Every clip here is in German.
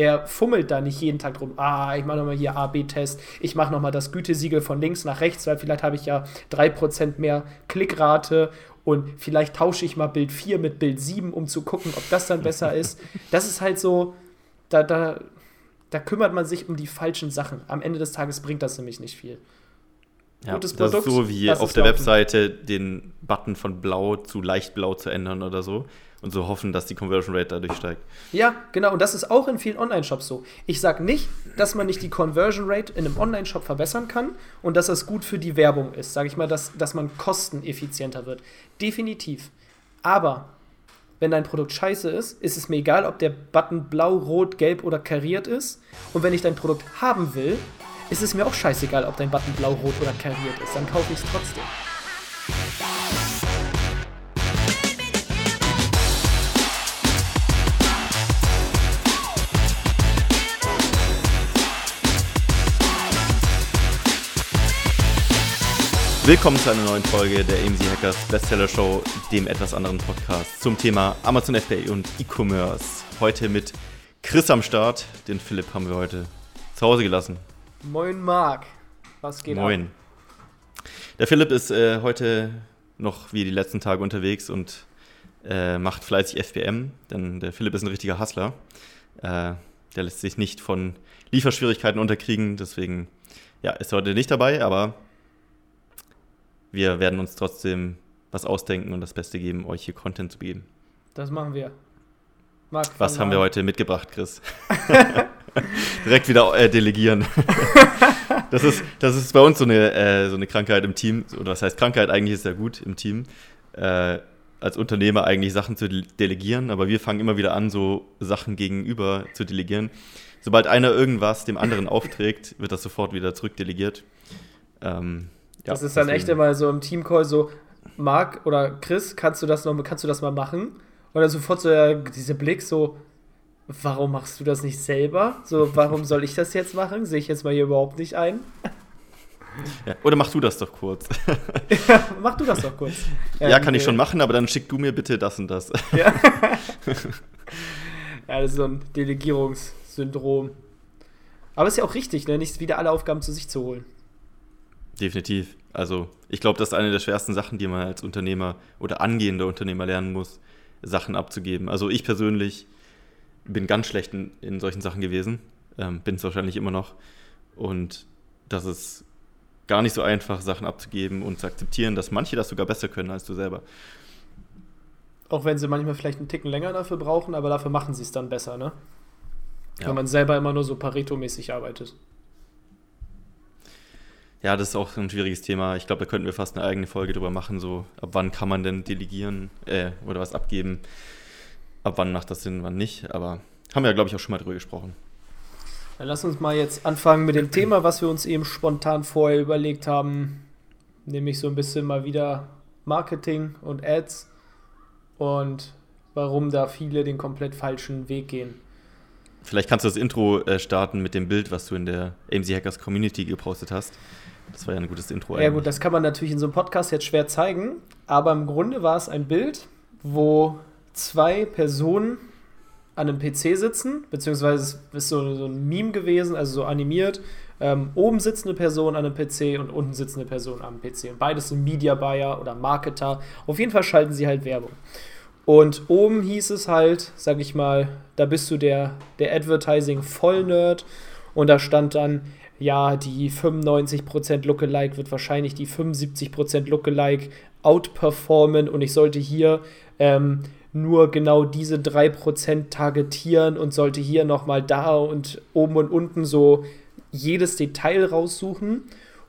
Er fummelt da nicht jeden Tag drum. Ah, ich mache nochmal hier A-B-Test. Ich mache nochmal das Gütesiegel von links nach rechts, weil vielleicht habe ich ja 3% mehr Klickrate und vielleicht tausche ich mal Bild 4 mit Bild 7, um zu gucken, ob das dann besser ist. Das ist halt so, da, da, da kümmert man sich um die falschen Sachen. Am Ende des Tages bringt das nämlich nicht viel. Ja, Gutes das Produkt, ist so wie auf der Webseite den Button von blau zu leicht blau zu ändern oder so und so hoffen, dass die Conversion Rate dadurch steigt. Ja, genau. Und das ist auch in vielen Online-Shops so. Ich sage nicht, dass man nicht die Conversion Rate in einem Online-Shop verbessern kann und dass das gut für die Werbung ist. Sage ich mal, dass, dass man kosteneffizienter wird. Definitiv. Aber wenn dein Produkt scheiße ist, ist es mir egal, ob der Button blau, rot, gelb oder kariert ist. Und wenn ich dein Produkt haben will, ist es mir auch scheißegal, ob dein Button blau, rot oder kariert ist. Dann kaufe ich es trotzdem. Willkommen zu einer neuen Folge der AMZ Hackers Bestseller Show, dem etwas anderen Podcast zum Thema Amazon FBA und E-Commerce. Heute mit Chris am Start. Den Philipp haben wir heute zu Hause gelassen. Moin Marc, was geht Moin. Ab? Der Philipp ist äh, heute noch wie die letzten Tage unterwegs und äh, macht fleißig FBM, denn der Philipp ist ein richtiger Hustler. Äh, der lässt sich nicht von Lieferschwierigkeiten unterkriegen, deswegen ja, ist er heute nicht dabei, aber wir werden uns trotzdem was ausdenken und das Beste geben, euch hier Content zu geben. Das machen wir. Marc, was haben wir heute mitgebracht, Chris? Direkt wieder äh, delegieren. das, ist, das ist bei uns so eine, äh, so eine Krankheit im Team. Oder was heißt Krankheit? Eigentlich ist ja gut im Team. Äh, als Unternehmer eigentlich Sachen zu delegieren, aber wir fangen immer wieder an, so Sachen gegenüber zu delegieren. Sobald einer irgendwas dem anderen aufträgt, wird das sofort wieder zurückdelegiert. Ähm, ja, das ist dann deswegen. echt immer so im Teamcall so, Marc oder Chris, kannst du das noch, kannst du das mal machen? Dann sofort so ja, dieser Blick so, warum machst du das nicht selber? So, warum soll ich das jetzt machen? Sehe ich jetzt mal hier überhaupt nicht ein. Ja, oder mach du das doch kurz. ja, mach du das doch kurz. Ja, ähm, kann ich schon machen, aber dann schick du mir bitte das und das. ja. ja, das ist so ein Delegierungssyndrom. Aber es ist ja auch richtig, ne? nicht wieder alle Aufgaben zu sich zu holen. Definitiv. Also ich glaube, das ist eine der schwersten Sachen, die man als Unternehmer oder angehender Unternehmer lernen muss, Sachen abzugeben. Also ich persönlich bin ganz schlecht in, in solchen Sachen gewesen, ähm, bin es wahrscheinlich immer noch. Und das ist gar nicht so einfach, Sachen abzugeben und zu akzeptieren, dass manche das sogar besser können als du selber. Auch wenn sie manchmal vielleicht einen Ticken länger dafür brauchen, aber dafür machen sie es dann besser, ne? Ja. Wenn man selber immer nur so Pareto-mäßig arbeitet. Ja, das ist auch ein schwieriges Thema. Ich glaube, da könnten wir fast eine eigene Folge drüber machen, so ab wann kann man denn delegieren äh, oder was abgeben. Ab wann macht das Sinn, wann nicht. Aber haben wir ja, glaube ich, auch schon mal drüber gesprochen. Dann lass uns mal jetzt anfangen mit dem Thema, was wir uns eben spontan vorher überlegt haben. Nämlich so ein bisschen mal wieder Marketing und Ads und warum da viele den komplett falschen Weg gehen. Vielleicht kannst du das Intro äh, starten mit dem Bild, was du in der AMC Hackers Community gepostet hast. Das war ja ein gutes Intro. Ja, eigentlich. gut, das kann man natürlich in so einem Podcast jetzt schwer zeigen, aber im Grunde war es ein Bild, wo zwei Personen an einem PC sitzen, beziehungsweise es ist so, so ein Meme gewesen, also so animiert. Ähm, oben sitzt eine Person an einem PC und unten sitzt eine Person am PC. Und beides sind Media Buyer oder Marketer. Auf jeden Fall schalten sie halt Werbung. Und oben hieß es halt, sag ich mal, da bist du der, der Advertising-Vollnerd. Und da stand dann, ja, die 95% Lookalike wird wahrscheinlich die 75% Lookalike outperformen und ich sollte hier ähm, nur genau diese 3% targetieren und sollte hier nochmal da und oben und unten so jedes Detail raussuchen.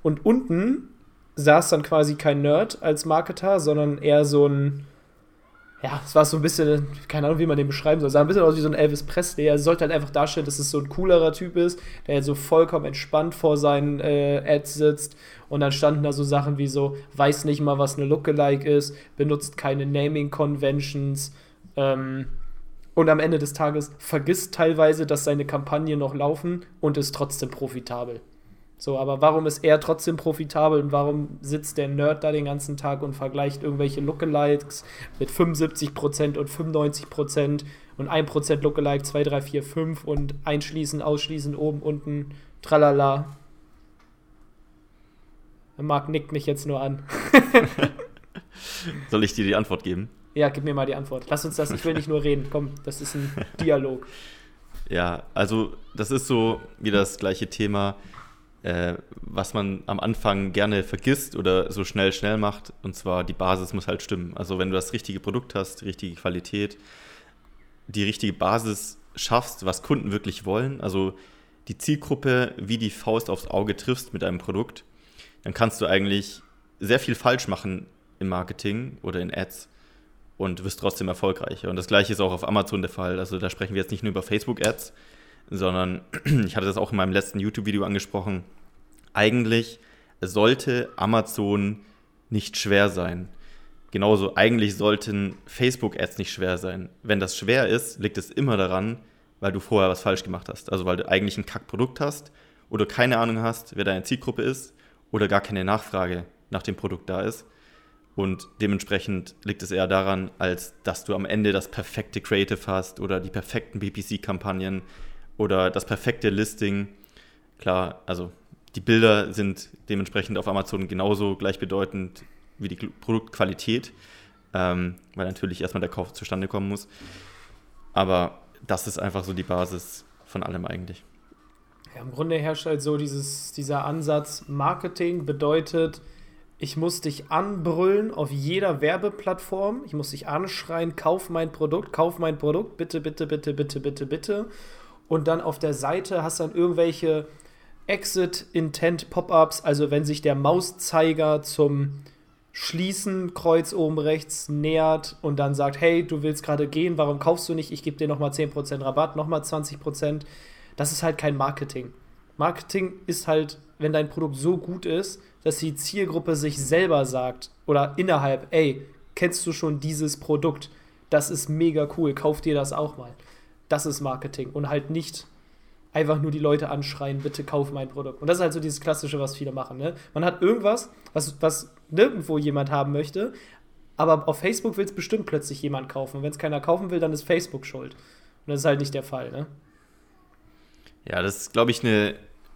Und unten saß dann quasi kein Nerd als Marketer, sondern eher so ein ja, es war so ein bisschen, keine Ahnung, wie man den beschreiben soll. Es sah ein bisschen aus wie so ein Elvis Presley. Er sollte halt einfach darstellen, dass es so ein coolerer Typ ist, der halt so vollkommen entspannt vor seinen äh, Ads sitzt. Und dann standen da so Sachen wie so, weiß nicht mal, was eine Lookalike ist, benutzt keine Naming Conventions. Ähm, und am Ende des Tages vergisst teilweise, dass seine Kampagnen noch laufen und ist trotzdem profitabel. So, aber warum ist er trotzdem profitabel und warum sitzt der Nerd da den ganzen Tag und vergleicht irgendwelche Lookalikes mit 75% und 95% und 1% Lookalike, 2, 3, 4, 5 und einschließen, ausschließen, oben, unten, tralala. Marc nickt mich jetzt nur an. Soll ich dir die Antwort geben? Ja, gib mir mal die Antwort. Lass uns das, ich will nicht nur reden. Komm, das ist ein Dialog. Ja, also das ist so wie das gleiche Thema äh, was man am Anfang gerne vergisst oder so schnell schnell macht. Und zwar die Basis muss halt stimmen. Also wenn du das richtige Produkt hast, die richtige Qualität, die richtige Basis schaffst, was Kunden wirklich wollen, also die Zielgruppe wie die Faust aufs Auge triffst mit einem Produkt, dann kannst du eigentlich sehr viel falsch machen im Marketing oder in Ads und wirst trotzdem erfolgreicher. Und das gleiche ist auch auf Amazon der Fall. Also da sprechen wir jetzt nicht nur über Facebook-Ads, sondern ich hatte das auch in meinem letzten YouTube-Video angesprochen. Eigentlich sollte Amazon nicht schwer sein. Genauso, eigentlich sollten Facebook-Ads nicht schwer sein. Wenn das schwer ist, liegt es immer daran, weil du vorher was falsch gemacht hast. Also weil du eigentlich ein Kackprodukt hast oder keine Ahnung hast, wer deine Zielgruppe ist oder gar keine Nachfrage nach dem Produkt da ist. Und dementsprechend liegt es eher daran, als dass du am Ende das perfekte Creative hast oder die perfekten BPC-Kampagnen, oder das perfekte Listing. Klar, also die Bilder sind dementsprechend auf Amazon genauso gleichbedeutend wie die Produktqualität, ähm, weil natürlich erstmal der Kauf zustande kommen muss. Aber das ist einfach so die Basis von allem eigentlich. Ja, Im Grunde herrscht halt so dieses, dieser Ansatz, Marketing bedeutet, ich muss dich anbrüllen auf jeder Werbeplattform, ich muss dich anschreien, kauf mein Produkt, kauf mein Produkt, bitte, bitte, bitte, bitte, bitte, bitte und dann auf der Seite hast dann irgendwelche Exit-Intent-Pop-ups, also wenn sich der Mauszeiger zum Schließen Kreuz oben rechts nähert und dann sagt, hey, du willst gerade gehen, warum kaufst du nicht? Ich gebe dir nochmal 10% Rabatt, nochmal 20%. Das ist halt kein Marketing. Marketing ist halt, wenn dein Produkt so gut ist, dass die Zielgruppe sich selber sagt oder innerhalb, ey, kennst du schon dieses Produkt? Das ist mega cool, kauf dir das auch mal. Das ist Marketing und halt nicht einfach nur die Leute anschreien, bitte kauf mein Produkt. Und das ist halt so dieses Klassische, was viele machen. Ne? Man hat irgendwas, was, was nirgendwo jemand haben möchte, aber auf Facebook will es bestimmt plötzlich jemand kaufen. Und wenn es keiner kaufen will, dann ist Facebook schuld. Und das ist halt nicht der Fall. Ne? Ja, das ist, glaube ich, eine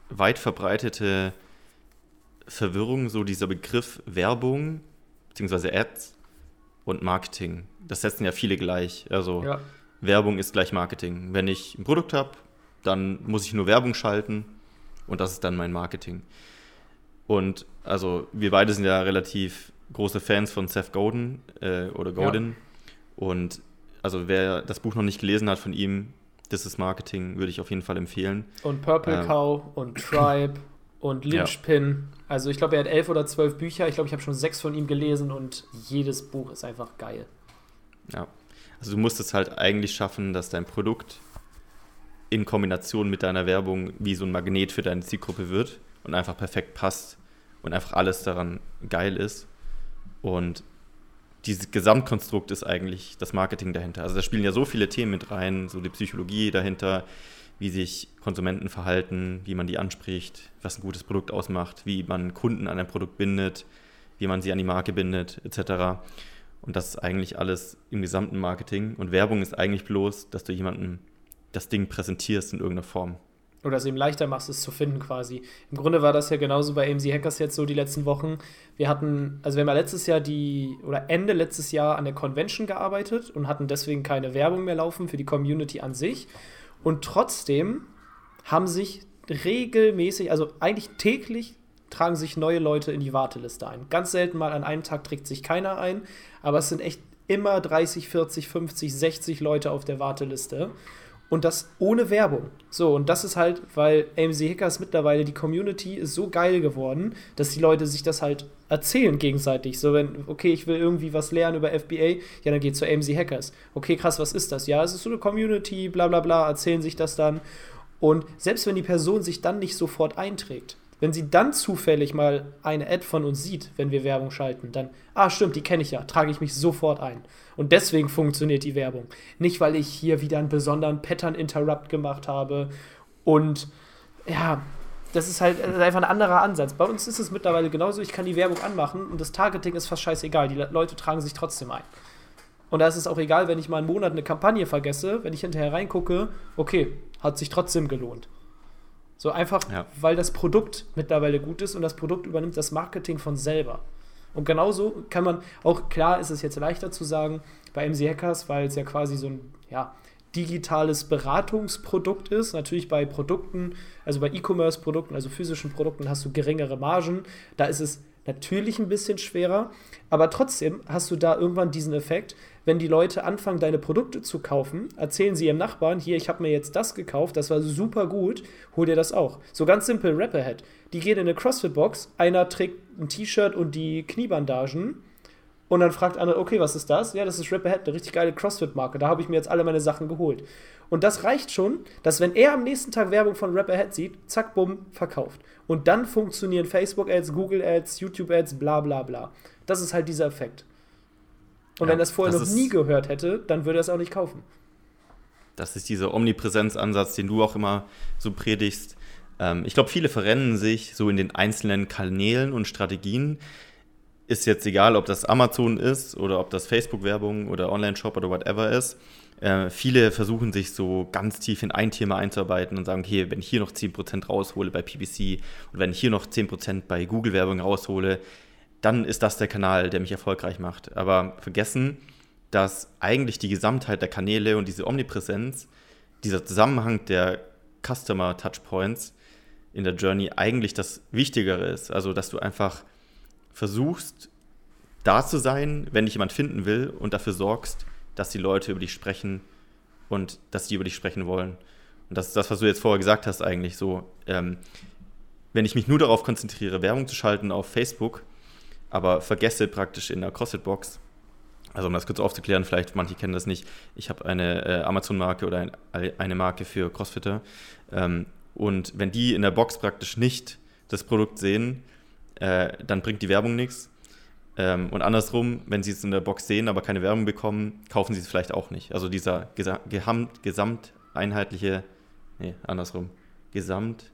weit verbreitete Verwirrung, so dieser Begriff Werbung bzw. Ads und Marketing. Das setzen ja viele gleich. Also ja. Werbung ist gleich Marketing. Wenn ich ein Produkt habe, dann muss ich nur Werbung schalten und das ist dann mein Marketing. Und also wir beide sind ja relativ große Fans von Seth Godin äh, oder Godin. Ja. Und also wer das Buch noch nicht gelesen hat von ihm, das ist Marketing, würde ich auf jeden Fall empfehlen. Und Purple ähm, Cow und Tribe und Lynchpin. Ja. Also ich glaube, er hat elf oder zwölf Bücher. Ich glaube, ich habe schon sechs von ihm gelesen und jedes Buch ist einfach geil. Ja, also du musst es halt eigentlich schaffen, dass dein Produkt in Kombination mit deiner Werbung wie so ein Magnet für deine Zielgruppe wird und einfach perfekt passt und einfach alles daran geil ist. Und dieses Gesamtkonstrukt ist eigentlich das Marketing dahinter. Also da spielen ja so viele Themen mit rein, so die Psychologie dahinter, wie sich Konsumenten verhalten, wie man die anspricht, was ein gutes Produkt ausmacht, wie man Kunden an ein Produkt bindet, wie man sie an die Marke bindet, etc. Und das ist eigentlich alles im gesamten Marketing. Und Werbung ist eigentlich bloß, dass du jemandem das Ding präsentierst in irgendeiner Form. Oder es ihm leichter machst, es zu finden quasi. Im Grunde war das ja genauso bei AMC Hackers jetzt so die letzten Wochen. Wir hatten, also wir haben ja letztes Jahr die, oder Ende letztes Jahr an der Convention gearbeitet und hatten deswegen keine Werbung mehr laufen für die Community an sich. Und trotzdem haben sich regelmäßig, also eigentlich täglich tragen sich neue Leute in die Warteliste ein. Ganz selten mal an einem Tag trägt sich keiner ein, aber es sind echt immer 30, 40, 50, 60 Leute auf der Warteliste. Und das ohne Werbung. So, und das ist halt, weil AMC Hackers mittlerweile, die Community ist so geil geworden, dass die Leute sich das halt erzählen gegenseitig. So, wenn, okay, ich will irgendwie was lernen über FBA, ja, dann geht zu AMC Hackers. Okay, krass, was ist das? Ja, es ist so eine Community, bla bla bla, erzählen sich das dann. Und selbst wenn die Person sich dann nicht sofort einträgt, wenn sie dann zufällig mal eine Ad von uns sieht, wenn wir Werbung schalten, dann, ah, stimmt, die kenne ich ja, trage ich mich sofort ein. Und deswegen funktioniert die Werbung. Nicht, weil ich hier wieder einen besonderen Pattern-Interrupt gemacht habe und ja, das ist halt einfach ein anderer Ansatz. Bei uns ist es mittlerweile genauso, ich kann die Werbung anmachen und das Targeting ist fast scheißegal. Die Leute tragen sich trotzdem ein. Und da ist es auch egal, wenn ich mal einen Monat eine Kampagne vergesse, wenn ich hinterher reingucke, okay, hat sich trotzdem gelohnt. So einfach, ja. weil das Produkt mittlerweile gut ist und das Produkt übernimmt das Marketing von selber. Und genauso kann man, auch klar ist es jetzt leichter zu sagen bei MC Hackers, weil es ja quasi so ein ja, digitales Beratungsprodukt ist. Natürlich bei Produkten, also bei E-Commerce-Produkten, also physischen Produkten, hast du geringere Margen. Da ist es natürlich ein bisschen schwerer, aber trotzdem hast du da irgendwann diesen Effekt, wenn die Leute anfangen, deine Produkte zu kaufen, erzählen sie ihrem Nachbarn, hier, ich habe mir jetzt das gekauft, das war super gut, hol dir das auch. So ganz simpel, Rapperhead. Die gehen in eine CrossFit-Box, einer trägt ein T-Shirt und die Kniebandagen und dann fragt einer, okay, was ist das? Ja, das ist Rapperhead, eine richtig geile CrossFit-Marke. Da habe ich mir jetzt alle meine Sachen geholt. Und das reicht schon, dass wenn er am nächsten Tag Werbung von Rapperhead sieht, zack, bumm, verkauft. Und dann funktionieren Facebook-Ads, Google-Ads, YouTube-Ads, bla bla bla. Das ist halt dieser Effekt. Und ja, wenn er das vorher noch nie gehört hätte, dann würde er es auch nicht kaufen. Das ist dieser Omnipräsenzansatz, den du auch immer so predigst. Ähm, ich glaube, viele verrennen sich so in den einzelnen Kanälen und Strategien. Ist jetzt egal, ob das Amazon ist oder ob das Facebook-Werbung oder Online-Shop oder whatever ist. Äh, viele versuchen sich so ganz tief in ein Thema einzuarbeiten und sagen, okay, wenn ich hier noch 10% raushole bei PPC und wenn ich hier noch 10% bei Google-Werbung raushole, dann ist das der Kanal, der mich erfolgreich macht. Aber vergessen, dass eigentlich die Gesamtheit der Kanäle und diese Omnipräsenz, dieser Zusammenhang der Customer Touchpoints in der Journey eigentlich das Wichtigere ist. Also, dass du einfach versuchst, da zu sein, wenn dich jemand finden will und dafür sorgst, dass die Leute über dich sprechen und dass die über dich sprechen wollen. Und das ist das, was du jetzt vorher gesagt hast, eigentlich so. Ähm, wenn ich mich nur darauf konzentriere, Werbung zu schalten auf Facebook, aber vergesse praktisch in der CrossFit-Box, also um das kurz aufzuklären, vielleicht manche kennen das nicht, ich habe eine äh, Amazon-Marke oder ein, eine Marke für Crossfitter. Ähm, und wenn die in der Box praktisch nicht das Produkt sehen, äh, dann bringt die Werbung nichts. Ähm, und andersrum, wenn sie es in der Box sehen, aber keine Werbung bekommen, kaufen sie es vielleicht auch nicht. Also dieser gesa gesamt, gesamteinheitliche, nee, andersrum, gesamt,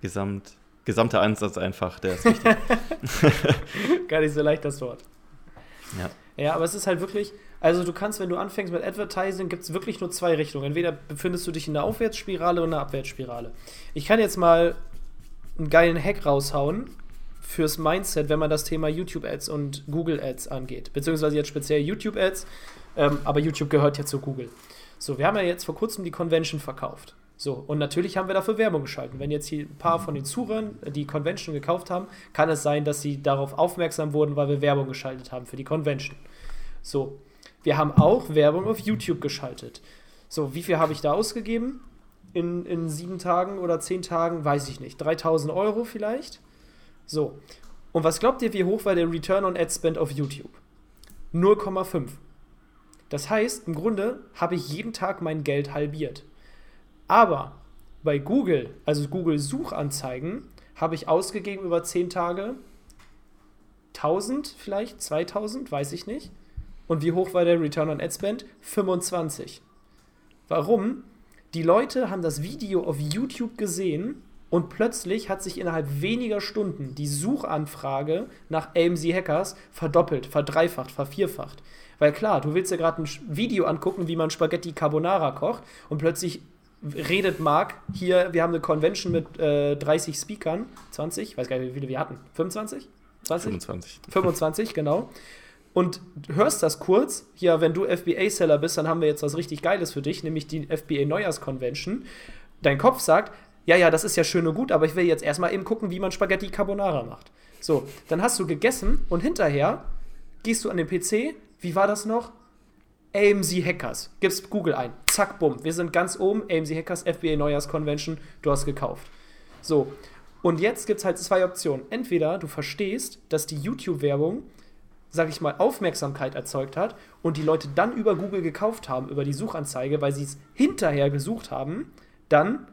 gesamt, gesamter Ansatz einfach, der ist wichtig. Gar nicht so leicht das Wort. Ja. Ja, aber es ist halt wirklich, also du kannst, wenn du anfängst mit Advertising, gibt es wirklich nur zwei Richtungen. Entweder befindest du dich in der Aufwärtsspirale oder in der Abwärtsspirale. Ich kann jetzt mal einen geilen Hack raushauen, fürs Mindset, wenn man das Thema YouTube-Ads und Google-Ads angeht. Beziehungsweise jetzt speziell YouTube-Ads, ähm, aber YouTube gehört ja zu Google. So, wir haben ja jetzt vor kurzem die Convention verkauft. So, und natürlich haben wir dafür Werbung geschalten. Wenn jetzt hier ein paar von den Zuhörern die Convention gekauft haben, kann es sein, dass sie darauf aufmerksam wurden, weil wir Werbung geschaltet haben für die Convention. So, wir haben auch Werbung auf YouTube geschaltet. So, wie viel habe ich da ausgegeben? In, in sieben Tagen oder zehn Tagen, weiß ich nicht. 3000 Euro vielleicht. So. Und was glaubt ihr, wie hoch war der Return on Ad Spend auf YouTube? 0,5. Das heißt, im Grunde habe ich jeden Tag mein Geld halbiert. Aber bei Google, also Google Suchanzeigen, habe ich ausgegeben über 10 Tage 1000 vielleicht, 2000, weiß ich nicht. Und wie hoch war der Return on Ad Spend? 25. Warum? Die Leute haben das Video auf YouTube gesehen und plötzlich hat sich innerhalb weniger Stunden die Suchanfrage nach AMC Hackers verdoppelt, verdreifacht, vervierfacht. Weil klar, du willst ja gerade ein Video angucken, wie man Spaghetti Carbonara kocht und plötzlich redet Marc hier, wir haben eine Convention mit äh, 30 Speakern, 20, ich weiß gar nicht, wie viele wir hatten, 25? 20? 25. 25, genau. Und hörst das kurz, hier, wenn du FBA-Seller bist, dann haben wir jetzt was richtig Geiles für dich, nämlich die FBA Neujahrs Convention. Dein Kopf sagt, ja, ja, das ist ja schön und gut, aber ich will jetzt erstmal eben gucken, wie man Spaghetti Carbonara macht. So, dann hast du gegessen und hinterher gehst du an den PC, wie war das noch? AMC Hackers. Gibst Google ein. Zack, bumm. Wir sind ganz oben. AMC Hackers, FBA Neujahrs Convention. Du hast gekauft. So. Und jetzt gibt es halt zwei Optionen. Entweder du verstehst, dass die YouTube-Werbung, sag ich mal, Aufmerksamkeit erzeugt hat und die Leute dann über Google gekauft haben, über die Suchanzeige, weil sie es hinterher gesucht haben. Dann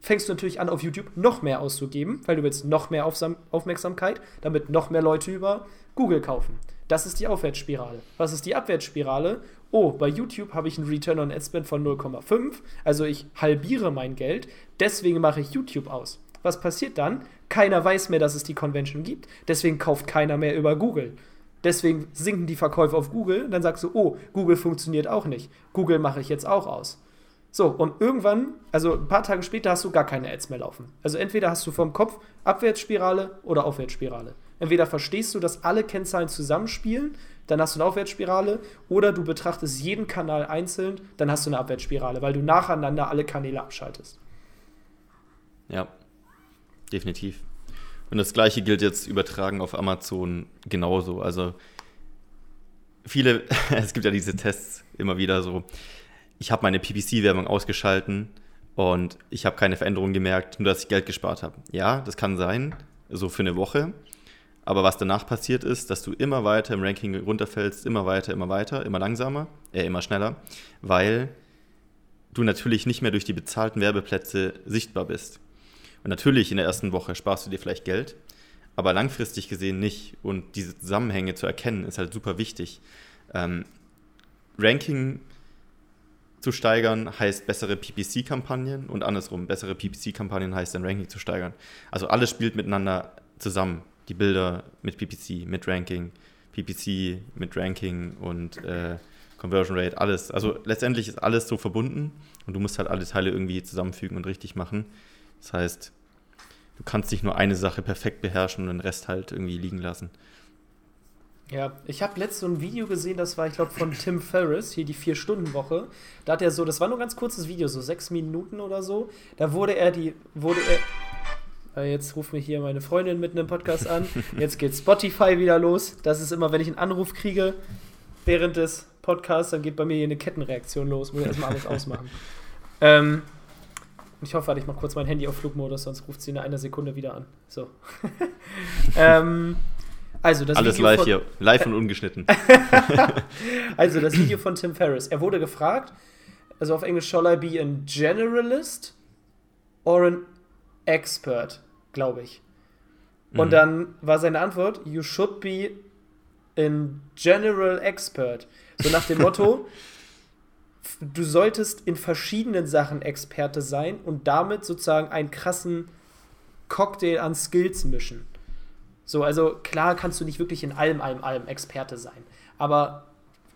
fängst du natürlich an, auf YouTube noch mehr auszugeben, weil du willst noch mehr Aufsam Aufmerksamkeit, damit noch mehr Leute über Google kaufen. Das ist die Aufwärtsspirale. Was ist die Abwärtsspirale? Oh, bei YouTube habe ich einen Return on Ad Spend von 0,5, also ich halbiere mein Geld, deswegen mache ich YouTube aus. Was passiert dann? Keiner weiß mehr, dass es die Convention gibt, deswegen kauft keiner mehr über Google. Deswegen sinken die Verkäufe auf Google, dann sagst du, oh, Google funktioniert auch nicht. Google mache ich jetzt auch aus. So, und irgendwann, also ein paar Tage später, hast du gar keine Ads mehr laufen. Also entweder hast du vom Kopf Abwärtsspirale oder Aufwärtsspirale. Entweder verstehst du, dass alle Kennzahlen zusammenspielen, dann hast du eine Aufwärtsspirale, oder du betrachtest jeden Kanal einzeln, dann hast du eine Abwärtsspirale, weil du nacheinander alle Kanäle abschaltest. Ja, definitiv. Und das gleiche gilt jetzt übertragen auf Amazon genauso. Also viele, es gibt ja diese Tests immer wieder so, ich habe meine PPC-Werbung ausgeschalten und ich habe keine Veränderung gemerkt, nur dass ich Geld gespart habe. Ja, das kann sein, so für eine Woche. Aber was danach passiert ist, dass du immer weiter im Ranking runterfällst, immer weiter, immer weiter, immer langsamer, äh, immer schneller, weil du natürlich nicht mehr durch die bezahlten Werbeplätze sichtbar bist. Und natürlich in der ersten Woche sparst du dir vielleicht Geld, aber langfristig gesehen nicht. Und diese Zusammenhänge zu erkennen, ist halt super wichtig. Ähm, Ranking zu steigern heißt bessere PPC-Kampagnen und andersrum, bessere PPC-Kampagnen heißt dann Ranking zu steigern. Also alles spielt miteinander zusammen. Die Bilder mit PPC, mit Ranking, PPC mit Ranking und äh, Conversion Rate, alles. Also letztendlich ist alles so verbunden und du musst halt alle Teile irgendwie zusammenfügen und richtig machen. Das heißt, du kannst nicht nur eine Sache perfekt beherrschen und den Rest halt irgendwie liegen lassen. Ja, ich habe letztens so ein Video gesehen, das war, ich glaube, von Tim Ferriss, hier die Vier-Stunden-Woche. Da hat er so, das war nur ein ganz kurzes Video, so sechs Minuten oder so. Da wurde er die, wurde er. Äh, jetzt ruft mich hier meine Freundin mitten im Podcast an. Jetzt geht Spotify wieder los. Das ist immer, wenn ich einen Anruf kriege während des Podcasts, dann geht bei mir hier eine Kettenreaktion los. Muss ich erstmal alles ausmachen. ähm, ich hoffe, ich mache kurz mein Handy auf Flugmodus, sonst ruft sie in einer Sekunde wieder an. So. ähm, also das Alles Video live von, hier, live und ungeschnitten. also das Video von Tim Ferriss. Er wurde gefragt, also auf Englisch, shall I be a generalist or an expert, glaube ich. Und mhm. dann war seine Antwort, you should be a general expert. So nach dem Motto, du solltest in verschiedenen Sachen Experte sein und damit sozusagen einen krassen Cocktail an Skills mischen. So, also klar kannst du nicht wirklich in allem, allem, allem Experte sein, aber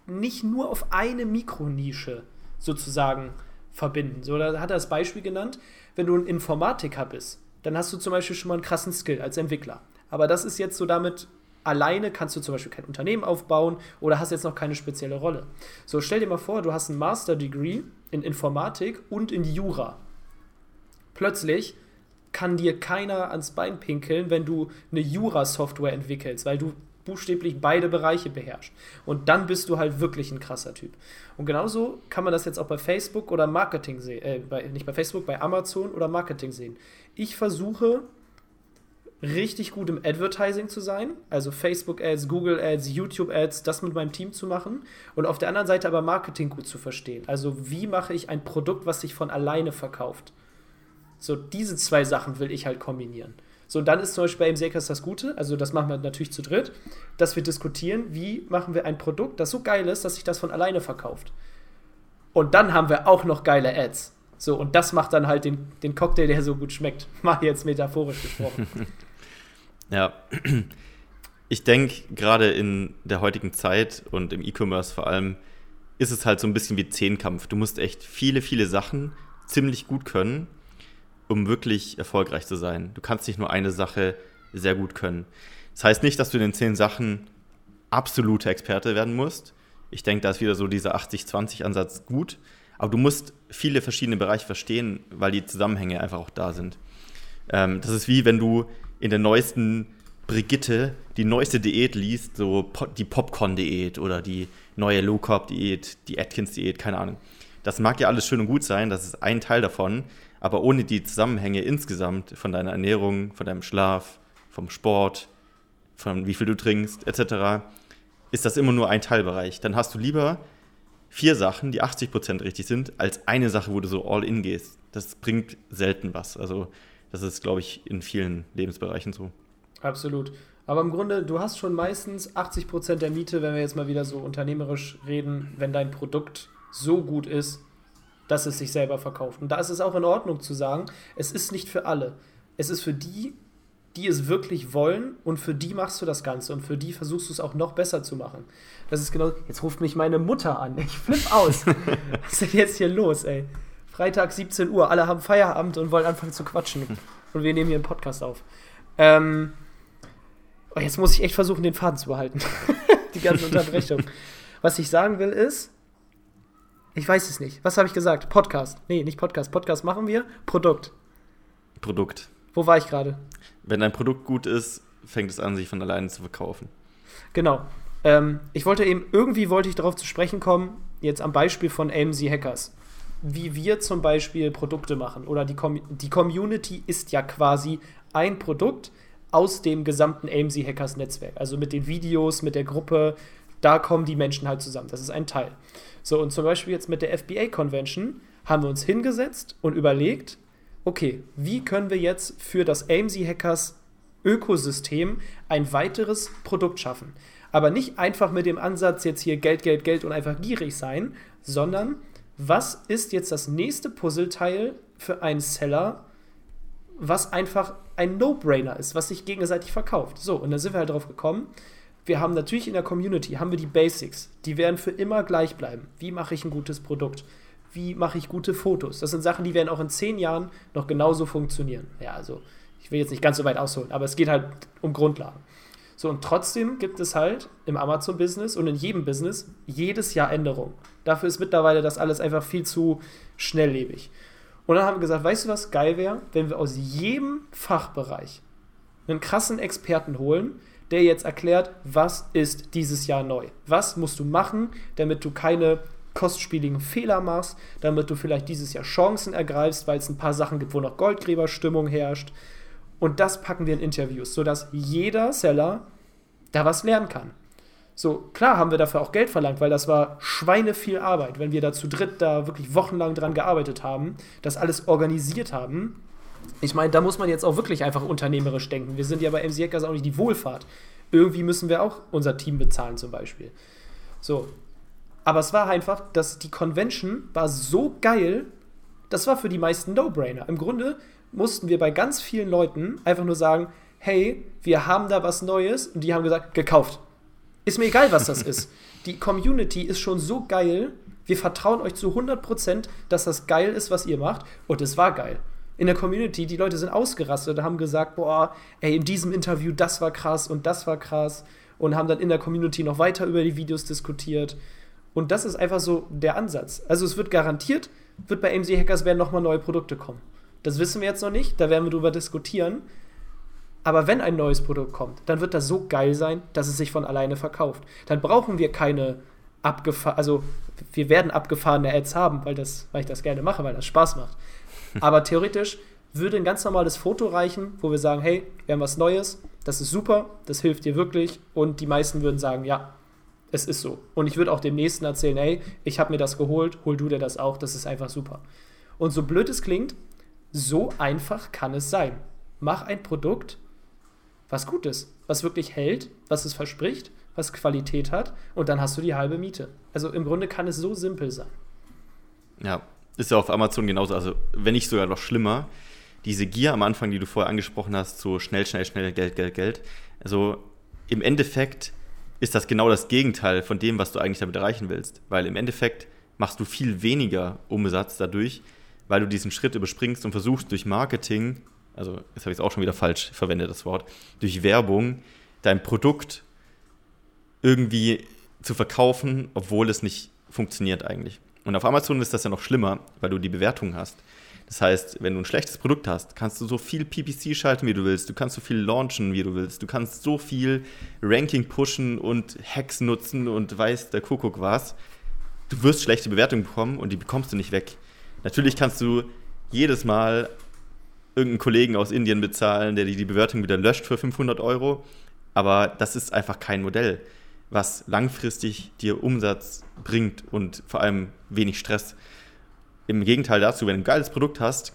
nicht nur auf eine Mikronische sozusagen verbinden. So, da hat er das Beispiel genannt, wenn du ein Informatiker bist, dann hast du zum Beispiel schon mal einen krassen Skill als Entwickler. Aber das ist jetzt so damit alleine kannst du zum Beispiel kein Unternehmen aufbauen oder hast jetzt noch keine spezielle Rolle. So, stell dir mal vor, du hast ein Master Degree in Informatik und in Jura. Plötzlich kann dir keiner ans Bein pinkeln, wenn du eine Jura-Software entwickelst, weil du buchstäblich beide Bereiche beherrscht. Und dann bist du halt wirklich ein krasser Typ. Und genauso kann man das jetzt auch bei Facebook oder Marketing sehen, äh, bei, nicht bei Facebook, bei Amazon oder Marketing sehen. Ich versuche richtig gut im Advertising zu sein, also Facebook Ads, Google Ads, YouTube Ads, das mit meinem Team zu machen und auf der anderen Seite aber Marketing gut zu verstehen. Also wie mache ich ein Produkt, was sich von alleine verkauft? So diese zwei Sachen will ich halt kombinieren. So, dann ist zum Beispiel bei MCAS das Gute, also das machen wir natürlich zu dritt, dass wir diskutieren, wie machen wir ein Produkt, das so geil ist, dass sich das von alleine verkauft. Und dann haben wir auch noch geile Ads. So, und das macht dann halt den, den Cocktail, der so gut schmeckt. Mal jetzt metaphorisch gesprochen. Ja, ich denke, gerade in der heutigen Zeit und im E-Commerce vor allem, ist es halt so ein bisschen wie Zehnkampf. Du musst echt viele, viele Sachen ziemlich gut können, um wirklich erfolgreich zu sein. Du kannst nicht nur eine Sache sehr gut können. Das heißt nicht, dass du in den zehn Sachen absolute Experte werden musst. Ich denke, da ist wieder so dieser 80-20-Ansatz gut. Aber du musst viele verschiedene Bereiche verstehen, weil die Zusammenhänge einfach auch da sind. Ähm, das ist wie wenn du in der neuesten Brigitte die neueste Diät liest, so die Popcorn-Diät oder die neue Low Carb-Diät, die Atkins-Diät, keine Ahnung. Das mag ja alles schön und gut sein, das ist ein Teil davon, aber ohne die Zusammenhänge insgesamt von deiner Ernährung, von deinem Schlaf, vom Sport, von wie viel du trinkst, etc., ist das immer nur ein Teilbereich. Dann hast du lieber vier Sachen, die 80% richtig sind, als eine Sache, wo du so all in gehst. Das bringt selten was. Also das ist, glaube ich, in vielen Lebensbereichen so. Absolut. Aber im Grunde, du hast schon meistens 80% der Miete, wenn wir jetzt mal wieder so unternehmerisch reden, wenn dein Produkt so gut ist, dass es sich selber verkauft. Und da ist es auch in Ordnung zu sagen, es ist nicht für alle. Es ist für die, die es wirklich wollen und für die machst du das Ganze und für die versuchst du es auch noch besser zu machen. Das ist genau. Jetzt ruft mich meine Mutter an. Ich flipp aus. Was ist denn jetzt hier los, ey? Freitag 17 Uhr, alle haben Feierabend und wollen anfangen zu quatschen. Und wir nehmen hier einen Podcast auf. Ähm, oh, jetzt muss ich echt versuchen, den Faden zu behalten. Die ganze Unterbrechung. Was ich sagen will ist, ich weiß es nicht. Was habe ich gesagt? Podcast. Nee, nicht Podcast. Podcast machen wir. Produkt. Produkt. Wo war ich gerade? Wenn ein Produkt gut ist, fängt es an, sich von alleine zu verkaufen. Genau. Ähm, ich wollte eben, irgendwie wollte ich darauf zu sprechen kommen, jetzt am Beispiel von AMC Hackers. Wie wir zum Beispiel Produkte machen. Oder die, Com die Community ist ja quasi ein Produkt aus dem gesamten AMC Hackers Netzwerk. Also mit den Videos, mit der Gruppe, da kommen die Menschen halt zusammen. Das ist ein Teil. So, und zum Beispiel jetzt mit der FBA Convention haben wir uns hingesetzt und überlegt, okay, wie können wir jetzt für das AMC Hackers Ökosystem ein weiteres Produkt schaffen? Aber nicht einfach mit dem Ansatz jetzt hier Geld, Geld, Geld und einfach gierig sein, sondern was ist jetzt das nächste Puzzleteil für einen Seller, was einfach ein No-Brainer ist, was sich gegenseitig verkauft. So, und da sind wir halt drauf gekommen. Wir haben natürlich in der Community haben wir die Basics, die werden für immer gleich bleiben. Wie mache ich ein gutes Produkt? wie mache ich gute Fotos. Das sind Sachen, die werden auch in zehn Jahren noch genauso funktionieren. Ja, also ich will jetzt nicht ganz so weit ausholen, aber es geht halt um Grundlagen. So, und trotzdem gibt es halt im Amazon-Business und in jedem Business jedes Jahr Änderungen. Dafür ist mittlerweile das alles einfach viel zu schnelllebig. Und dann haben wir gesagt, weißt du, was geil wäre, wenn wir aus jedem Fachbereich einen krassen Experten holen, der jetzt erklärt, was ist dieses Jahr neu? Was musst du machen, damit du keine kostspieligen Fehler machst, damit du vielleicht dieses Jahr Chancen ergreifst, weil es ein paar Sachen gibt, wo noch Goldgräberstimmung herrscht. Und das packen wir in Interviews, sodass jeder Seller da was lernen kann. So, klar haben wir dafür auch Geld verlangt, weil das war Schweine viel Arbeit, wenn wir da zu dritt da wirklich wochenlang dran gearbeitet haben, das alles organisiert haben. Ich meine, da muss man jetzt auch wirklich einfach unternehmerisch denken. Wir sind ja bei MC Hackers auch nicht die Wohlfahrt. Irgendwie müssen wir auch unser Team bezahlen zum Beispiel. So, aber es war einfach, dass die Convention war so geil, das war für die meisten No-Brainer. Im Grunde mussten wir bei ganz vielen Leuten einfach nur sagen, hey, wir haben da was Neues und die haben gesagt, gekauft. Ist mir egal, was das ist. Die Community ist schon so geil, wir vertrauen euch zu 100%, dass das geil ist, was ihr macht und es war geil. In der Community, die Leute sind ausgerastet haben gesagt, boah, ey, in diesem Interview, das war krass und das war krass und haben dann in der Community noch weiter über die Videos diskutiert. Und das ist einfach so der Ansatz. Also es wird garantiert, wird bei AMC Hackers werden nochmal neue Produkte kommen. Das wissen wir jetzt noch nicht, da werden wir drüber diskutieren. Aber wenn ein neues Produkt kommt, dann wird das so geil sein, dass es sich von alleine verkauft. Dann brauchen wir keine abgefahren, also wir werden abgefahrene Ads haben, weil, das, weil ich das gerne mache, weil das Spaß macht. Aber theoretisch würde ein ganz normales Foto reichen, wo wir sagen, hey, wir haben was Neues, das ist super, das hilft dir wirklich und die meisten würden sagen, ja, es ist so. Und ich würde auch dem Nächsten erzählen, hey, ich habe mir das geholt, hol du dir das auch, das ist einfach super. Und so blöd es klingt, so einfach kann es sein. Mach ein Produkt, was gut ist, was wirklich hält, was es verspricht, was Qualität hat und dann hast du die halbe Miete. Also im Grunde kann es so simpel sein. Ja, ist ja auf Amazon genauso, also wenn nicht sogar noch schlimmer. Diese Gier am Anfang, die du vorher angesprochen hast, so schnell, schnell, schnell, Geld, Geld, Geld. Also im Endeffekt ist das genau das Gegenteil von dem, was du eigentlich damit erreichen willst. Weil im Endeffekt machst du viel weniger Umsatz dadurch, weil du diesen Schritt überspringst und versuchst durch Marketing, also jetzt habe ich es auch schon wieder falsch verwendet, das Wort, durch Werbung dein Produkt irgendwie zu verkaufen, obwohl es nicht funktioniert eigentlich. Und auf Amazon ist das ja noch schlimmer, weil du die Bewertung hast. Das heißt, wenn du ein schlechtes Produkt hast, kannst du so viel PPC schalten, wie du willst. Du kannst so viel launchen, wie du willst. Du kannst so viel Ranking pushen und Hacks nutzen und weißt der Kuckuck was. Du wirst schlechte Bewertungen bekommen und die bekommst du nicht weg. Natürlich kannst du jedes Mal irgendeinen Kollegen aus Indien bezahlen, der dir die Bewertung wieder löscht für 500 Euro. Aber das ist einfach kein Modell, was langfristig dir Umsatz bringt und vor allem wenig Stress. Im Gegenteil dazu, wenn du ein geiles Produkt hast,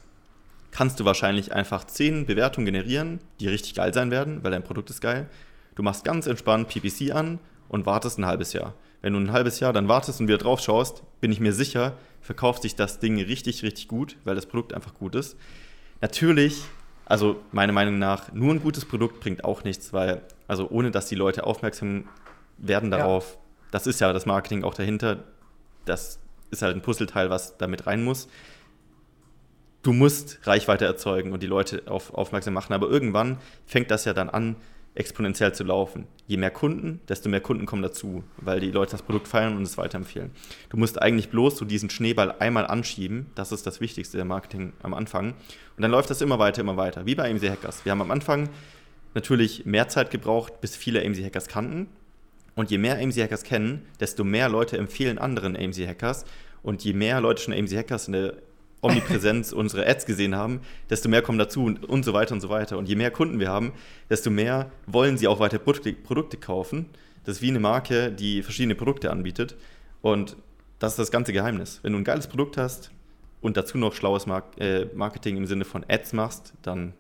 kannst du wahrscheinlich einfach 10 Bewertungen generieren, die richtig geil sein werden, weil dein Produkt ist geil. du machst ganz entspannt PPC an und wartest ein halbes Jahr. Wenn du ein halbes Jahr dann wartest und wieder drauf schaust, bin ich mir sicher, verkauft sich das Ding richtig, richtig gut, weil das Produkt einfach gut ist. Natürlich, also meiner Meinung nach, nur ein gutes Produkt bringt auch nichts, weil, also ohne dass die Leute aufmerksam werden darauf, ja. das ist ja das Marketing auch dahinter, das ist halt ein Puzzleteil, was damit rein muss. Du musst Reichweite erzeugen und die Leute auf, aufmerksam machen, aber irgendwann fängt das ja dann an, exponentiell zu laufen. Je mehr Kunden, desto mehr Kunden kommen dazu, weil die Leute das Produkt feiern und es weiterempfehlen. Du musst eigentlich bloß so diesen Schneeball einmal anschieben, das ist das Wichtigste der Marketing am Anfang. Und dann läuft das immer weiter, immer weiter, wie bei AMC Hackers. Wir haben am Anfang natürlich mehr Zeit gebraucht, bis viele AMC Hackers kannten. Und je mehr AMC Hackers kennen, desto mehr Leute empfehlen anderen AMC Hackers. Und je mehr Leute schon AMC Hackers in der Omnipräsenz unsere Ads gesehen haben, desto mehr kommen dazu und, und so weiter und so weiter. Und je mehr Kunden wir haben, desto mehr wollen sie auch weiter Produkte, Produkte kaufen. Das ist wie eine Marke, die verschiedene Produkte anbietet. Und das ist das ganze Geheimnis. Wenn du ein geiles Produkt hast und dazu noch schlaues äh, Marketing im Sinne von Ads machst, dann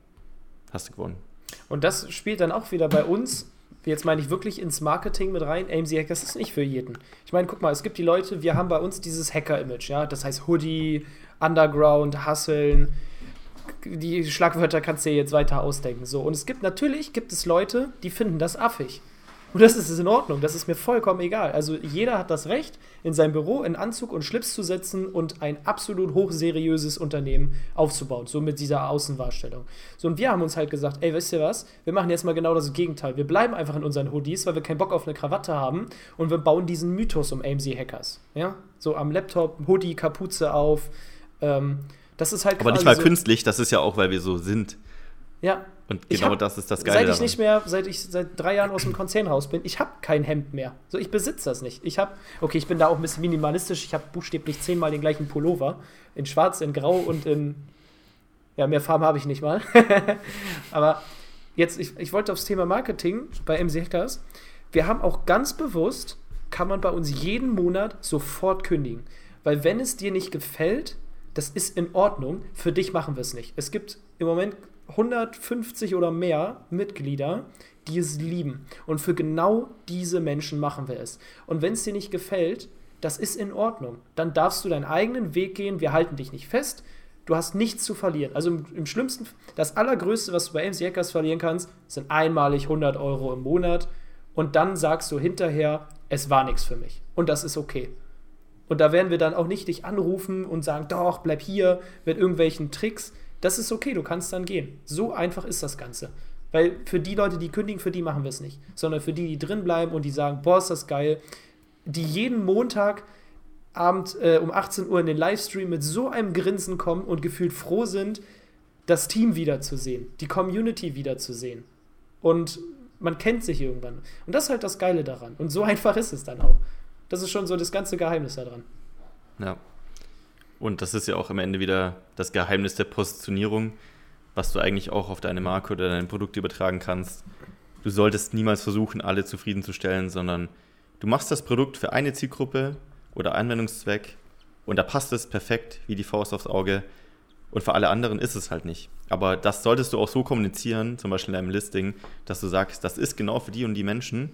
hast du gewonnen. Und das spielt dann auch wieder bei uns jetzt meine ich wirklich ins Marketing mit rein. AMC Hackers ist nicht für jeden. Ich meine, guck mal, es gibt die Leute, wir haben bei uns dieses Hacker-Image, ja, das heißt Hoodie, Underground, Hustlen. Die Schlagwörter kannst du dir jetzt weiter ausdenken. So. Und es gibt natürlich gibt es Leute, die finden das affig. Und das ist in Ordnung, das ist mir vollkommen egal. Also jeder hat das Recht, in sein Büro in Anzug und Schlips zu setzen und ein absolut hochseriöses Unternehmen aufzubauen, so mit dieser Außenwahrstellung. So, und wir haben uns halt gesagt, ey, wisst ihr was, wir machen jetzt mal genau das Gegenteil. Wir bleiben einfach in unseren Hoodies, weil wir keinen Bock auf eine Krawatte haben und wir bauen diesen Mythos um AMC-Hackers. Ja, so am Laptop, Hoodie, Kapuze auf, ähm, das ist halt Aber nicht mal so künstlich, das ist ja auch, weil wir so sind. Ja. Und genau hab, das ist das Geile. Seit ich daran. nicht mehr, seit ich seit drei Jahren aus dem Konzernhaus bin, ich habe kein Hemd mehr. So, ich besitze das nicht. Ich habe, okay, ich bin da auch ein bisschen minimalistisch. Ich habe buchstäblich zehnmal den gleichen Pullover. In schwarz, in grau und in, ja, mehr Farben habe ich nicht mal. Aber jetzt, ich, ich wollte aufs Thema Marketing bei MC Hackers. Wir haben auch ganz bewusst, kann man bei uns jeden Monat sofort kündigen. Weil wenn es dir nicht gefällt, das ist in Ordnung. Für dich machen wir es nicht. Es gibt im Moment 150 oder mehr Mitglieder, die es lieben. Und für genau diese Menschen machen wir es. Und wenn es dir nicht gefällt, das ist in Ordnung. Dann darfst du deinen eigenen Weg gehen. Wir halten dich nicht fest. Du hast nichts zu verlieren. Also im, im schlimmsten, das Allergrößte, was du bei MC Hackers verlieren kannst, sind einmalig 100 Euro im Monat. Und dann sagst du hinterher, es war nichts für mich. Und das ist okay. Und da werden wir dann auch nicht dich anrufen und sagen, doch, bleib hier mit irgendwelchen Tricks. Das ist okay, du kannst dann gehen. So einfach ist das Ganze. Weil für die Leute, die kündigen, für die machen wir es nicht. Sondern für die, die drin bleiben und die sagen, boah, ist das geil. Die jeden Montag Abend äh, um 18 Uhr in den Livestream mit so einem Grinsen kommen und gefühlt froh sind, das Team wiederzusehen, die Community wiederzusehen. Und man kennt sich irgendwann. Und das ist halt das Geile daran. Und so einfach ist es dann auch. Das ist schon so das ganze Geheimnis daran. Ja. Und das ist ja auch am Ende wieder das Geheimnis der Positionierung, was du eigentlich auch auf deine Marke oder dein Produkt übertragen kannst. Du solltest niemals versuchen, alle zufriedenzustellen, sondern du machst das Produkt für eine Zielgruppe oder Anwendungszweck und da passt es perfekt wie die Faust aufs Auge und für alle anderen ist es halt nicht. Aber das solltest du auch so kommunizieren, zum Beispiel in deinem Listing, dass du sagst, das ist genau für die und die Menschen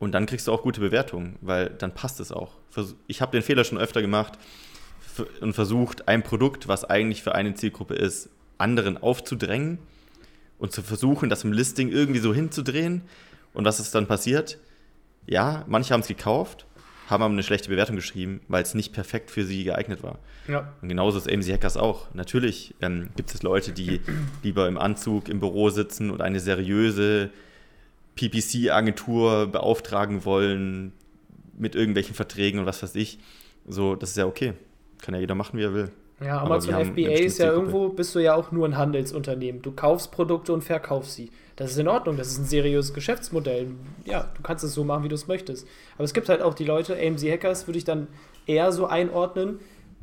und dann kriegst du auch gute Bewertungen, weil dann passt es auch. Ich habe den Fehler schon öfter gemacht und versucht, ein Produkt, was eigentlich für eine Zielgruppe ist, anderen aufzudrängen und zu versuchen, das im Listing irgendwie so hinzudrehen. Und was ist dann passiert? Ja, manche haben es gekauft, haben aber eine schlechte Bewertung geschrieben, weil es nicht perfekt für sie geeignet war. Ja. Und genauso ist AMC Hackers auch. Natürlich ähm, gibt es Leute, die lieber im Anzug im Büro sitzen und eine seriöse PPC-Agentur beauftragen wollen mit irgendwelchen Verträgen und was weiß ich. So, das ist ja okay. Kann ja jeder machen, wie er will. Ja, Amazon FBA ist ja irgendwo, bist du ja auch nur ein Handelsunternehmen. Du kaufst Produkte und verkaufst sie. Das ist in Ordnung, das ist ein seriöses Geschäftsmodell. Ja, du kannst es so machen, wie du es möchtest. Aber es gibt halt auch die Leute, AMC Hackers würde ich dann eher so einordnen,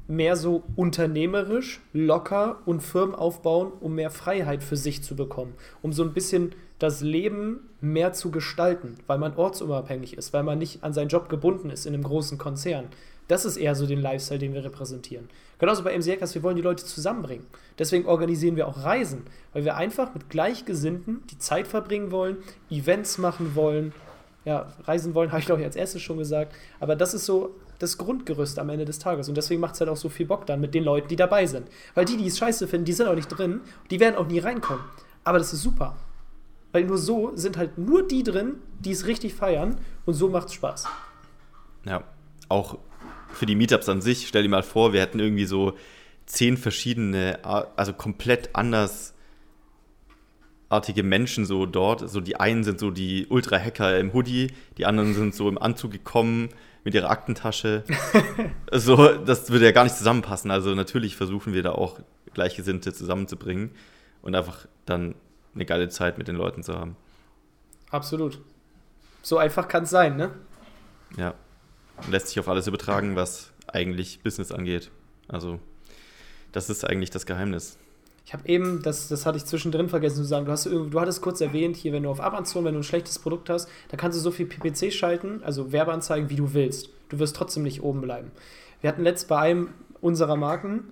mehr so unternehmerisch, locker und Firmen aufbauen, um mehr Freiheit für sich zu bekommen. Um so ein bisschen das Leben mehr zu gestalten, weil man ortsunabhängig ist, weil man nicht an seinen Job gebunden ist in einem großen Konzern. Das ist eher so den Lifestyle, den wir repräsentieren. Genauso bei MC Hackers, wir wollen die Leute zusammenbringen. Deswegen organisieren wir auch Reisen, weil wir einfach mit Gleichgesinnten die Zeit verbringen wollen, Events machen wollen, ja, reisen wollen, habe ich glaube ich als erstes schon gesagt. Aber das ist so das Grundgerüst am Ende des Tages. Und deswegen macht es halt auch so viel Bock dann mit den Leuten, die dabei sind. Weil die, die es scheiße finden, die sind auch nicht drin, die werden auch nie reinkommen. Aber das ist super. Weil nur so sind halt nur die drin, die es richtig feiern und so macht es Spaß. Ja, auch für die Meetups an sich, stell dir mal vor, wir hätten irgendwie so zehn verschiedene, also komplett andersartige Menschen so dort. So die einen sind so die Ultra-Hacker im Hoodie, die anderen sind so im Anzug gekommen mit ihrer Aktentasche. so, das würde ja gar nicht zusammenpassen. Also natürlich versuchen wir da auch Gleichgesinnte zusammenzubringen und einfach dann eine geile Zeit mit den Leuten zu haben. Absolut. So einfach kann es sein, ne? Ja. Lässt sich auf alles übertragen, was eigentlich Business angeht. Also, das ist eigentlich das Geheimnis. Ich habe eben, das, das hatte ich zwischendrin vergessen zu sagen, du, hast, du hattest kurz erwähnt, hier, wenn du auf Amazon, wenn du ein schlechtes Produkt hast, da kannst du so viel PPC schalten, also Werbeanzeigen, wie du willst. Du wirst trotzdem nicht oben bleiben. Wir hatten letzt bei einem unserer Marken,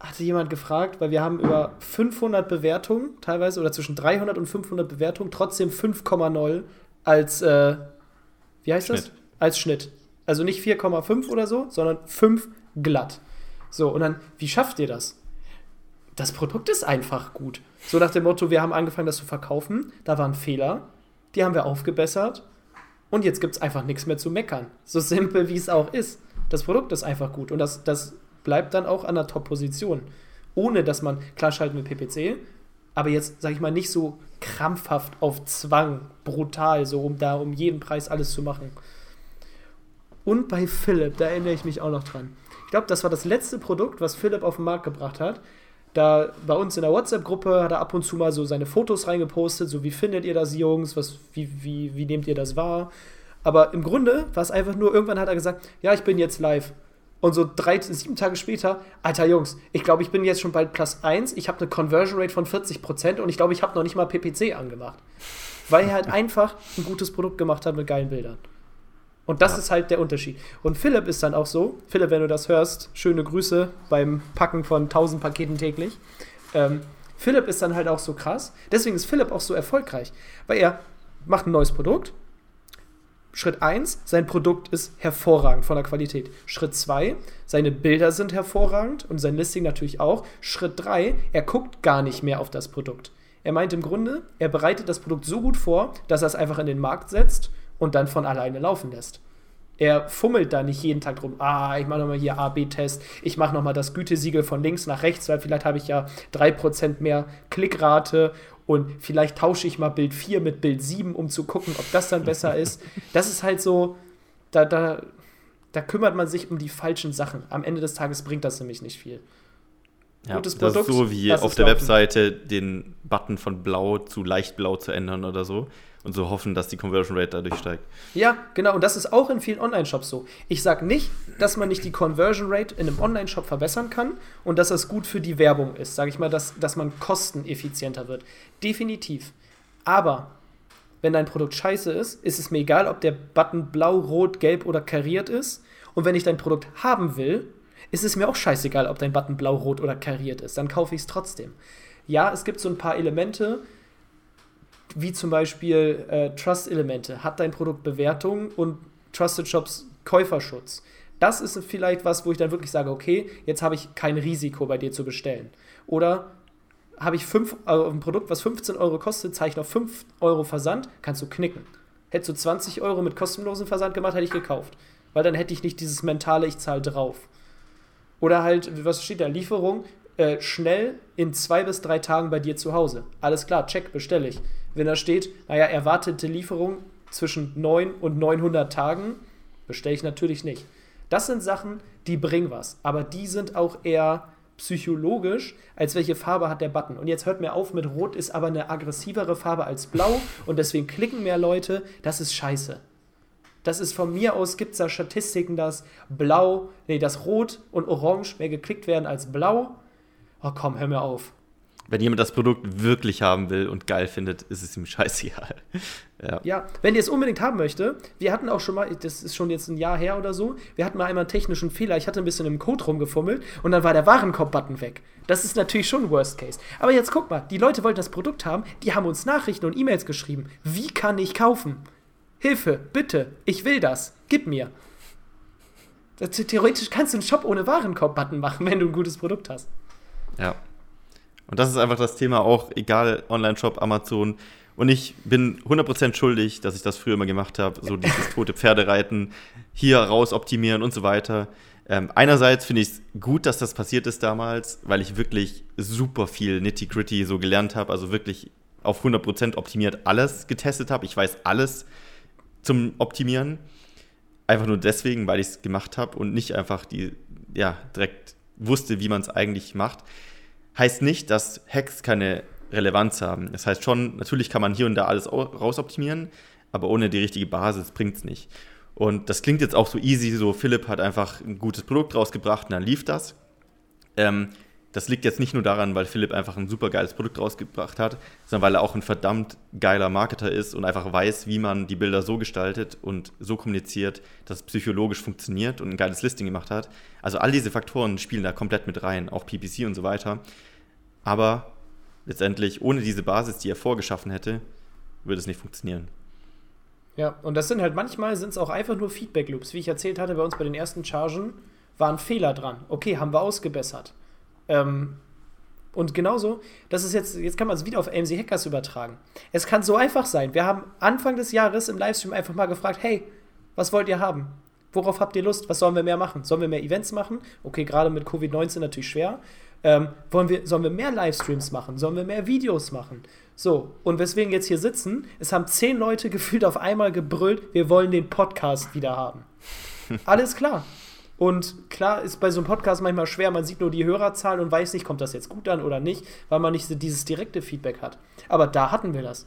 hatte jemand gefragt, weil wir haben über 500 Bewertungen teilweise oder zwischen 300 und 500 Bewertungen trotzdem 5,0 als, äh, wie heißt Schnitt. das? Als Schnitt. Also nicht 4,5 oder so, sondern 5 glatt. So, und dann, wie schafft ihr das? Das Produkt ist einfach gut. So nach dem Motto, wir haben angefangen, das zu verkaufen, da waren Fehler, die haben wir aufgebessert und jetzt gibt es einfach nichts mehr zu meckern. So simpel wie es auch ist. Das Produkt ist einfach gut und das, das bleibt dann auch an der Top-Position. Ohne dass man, klar schalten wir PPC, aber jetzt, sag ich mal, nicht so krampfhaft auf Zwang, brutal, so um da um jeden Preis alles zu machen. Und bei Philipp, da erinnere ich mich auch noch dran. Ich glaube, das war das letzte Produkt, was Philipp auf den Markt gebracht hat. Da bei uns in der WhatsApp-Gruppe hat er ab und zu mal so seine Fotos reingepostet, so wie findet ihr das, Jungs, was, wie, wie, wie nehmt ihr das wahr? Aber im Grunde war es einfach nur, irgendwann hat er gesagt, ja, ich bin jetzt live. Und so drei, sieben Tage später, alter Jungs, ich glaube, ich bin jetzt schon bald Plus 1, ich habe eine Conversion Rate von 40% und ich glaube, ich habe noch nicht mal PPC angemacht. Weil er halt einfach ein gutes Produkt gemacht hat mit geilen Bildern. Und das ja. ist halt der Unterschied. Und Philipp ist dann auch so, Philipp, wenn du das hörst, schöne Grüße beim Packen von 1000 Paketen täglich. Ähm, Philipp ist dann halt auch so krass. Deswegen ist Philipp auch so erfolgreich, weil er macht ein neues Produkt, Schritt 1, sein Produkt ist hervorragend von der Qualität. Schritt 2, seine Bilder sind hervorragend und sein Listing natürlich auch. Schritt 3, er guckt gar nicht mehr auf das Produkt. Er meint im Grunde, er bereitet das Produkt so gut vor, dass er es einfach in den Markt setzt und dann von alleine laufen lässt. Er fummelt da nicht jeden Tag drum, ah, ich mache nochmal hier A-B-Test, ich mache nochmal das Gütesiegel von links nach rechts, weil vielleicht habe ich ja 3% mehr Klickrate und vielleicht tausche ich mal Bild 4 mit Bild 7, um zu gucken, ob das dann besser ist. Das ist halt so, da, da, da kümmert man sich um die falschen Sachen. Am Ende des Tages bringt das nämlich nicht viel. Ja, Gutes das Produkt, ist so wie auf der laufen. Webseite den Button von blau zu leicht blau zu ändern oder so und so hoffen, dass die Conversion Rate dadurch steigt. Ja, genau. Und das ist auch in vielen Online-Shops so. Ich sage nicht, dass man nicht die Conversion Rate in einem Online-Shop verbessern kann und dass das gut für die Werbung ist. Sage ich mal, dass, dass man kosteneffizienter wird. Definitiv. Aber wenn dein Produkt scheiße ist, ist es mir egal, ob der Button blau, rot, gelb oder kariert ist. Und wenn ich dein Produkt haben will, ist es mir auch scheißegal, ob dein Button blau, rot oder kariert ist. Dann kaufe ich es trotzdem. Ja, es gibt so ein paar Elemente, wie zum Beispiel äh, Trust-Elemente. Hat dein Produkt Bewertung und Trusted Shops Käuferschutz? Das ist vielleicht was, wo ich dann wirklich sage, okay, jetzt habe ich kein Risiko bei dir zu bestellen. Oder habe ich fünf, also ein Produkt, was 15 Euro kostet, ich noch 5 Euro Versand, kannst du knicken. Hättest du 20 Euro mit kostenlosem Versand gemacht, hätte ich gekauft. Weil dann hätte ich nicht dieses mentale, ich zahle drauf. Oder halt, was steht da? Lieferung äh, schnell in zwei bis drei Tagen bei dir zu Hause. Alles klar, check, bestelle ich. Wenn da steht, naja, erwartete Lieferung zwischen 9 und 900 Tagen, bestelle ich natürlich nicht. Das sind Sachen, die bringen was, aber die sind auch eher psychologisch, als welche Farbe hat der Button. Und jetzt hört mir auf mit Rot ist aber eine aggressivere Farbe als Blau und deswegen klicken mehr Leute. Das ist scheiße. Das ist von mir aus, gibt es da Statistiken, dass Blau, nee, dass Rot und Orange mehr geklickt werden als Blau. Oh komm, hör mir auf. Wenn jemand das Produkt wirklich haben will und geil findet, ist es ihm scheißegal. ja. ja, wenn ihr es unbedingt haben möchte, wir hatten auch schon mal, das ist schon jetzt ein Jahr her oder so, wir hatten mal einmal einen technischen Fehler. Ich hatte ein bisschen im Code rumgefummelt und dann war der Warenkorb-Button weg. Das ist natürlich schon Worst Case. Aber jetzt guck mal, die Leute wollten das Produkt haben, die haben uns Nachrichten und E-Mails geschrieben. Wie kann ich kaufen? Hilfe, bitte, ich will das, gib mir. Theoretisch kannst du einen Shop ohne Warenkorb-Button machen, wenn du ein gutes Produkt hast. Ja. Und das ist einfach das Thema auch, egal Online-Shop, Amazon. Und ich bin 100% schuldig, dass ich das früher immer gemacht habe, so dieses tote Pferdereiten, hier raus optimieren und so weiter. Ähm, einerseits finde ich es gut, dass das passiert ist damals, weil ich wirklich super viel Nitty-Gritty so gelernt habe, also wirklich auf 100% optimiert alles getestet habe. Ich weiß alles zum Optimieren. Einfach nur deswegen, weil ich es gemacht habe und nicht einfach die, ja, direkt wusste, wie man es eigentlich macht heißt nicht, dass Hacks keine Relevanz haben. Das heißt schon, natürlich kann man hier und da alles rausoptimieren, aber ohne die richtige Basis bringt es nicht. Und das klingt jetzt auch so easy, so Philipp hat einfach ein gutes Produkt rausgebracht und dann lief das. Ähm, das liegt jetzt nicht nur daran, weil Philipp einfach ein super geiles Produkt rausgebracht hat, sondern weil er auch ein verdammt geiler Marketer ist und einfach weiß, wie man die Bilder so gestaltet und so kommuniziert, dass es psychologisch funktioniert und ein geiles Listing gemacht hat. Also all diese Faktoren spielen da komplett mit rein, auch PPC und so weiter. Aber letztendlich, ohne diese Basis, die er vorgeschaffen hätte, würde es nicht funktionieren. Ja, und das sind halt manchmal sind es auch einfach nur Feedback-Loops. Wie ich erzählt hatte, bei uns bei den ersten Chargen waren Fehler dran. Okay, haben wir ausgebessert. Ähm, und genauso, das ist jetzt, jetzt kann man es wieder auf AMC Hackers übertragen. Es kann so einfach sein. Wir haben Anfang des Jahres im Livestream einfach mal gefragt, hey, was wollt ihr haben? Worauf habt ihr Lust? Was sollen wir mehr machen? Sollen wir mehr Events machen? Okay, gerade mit Covid-19 natürlich schwer. Ähm, wollen wir, sollen wir mehr Livestreams machen? Sollen wir mehr Videos machen? So, und weswegen jetzt hier sitzen, es haben zehn Leute gefühlt auf einmal gebrüllt, wir wollen den Podcast wieder haben. Alles klar. Und klar ist bei so einem Podcast manchmal schwer, man sieht nur die Hörerzahl und weiß nicht, kommt das jetzt gut an oder nicht, weil man nicht dieses direkte Feedback hat. Aber da hatten wir das.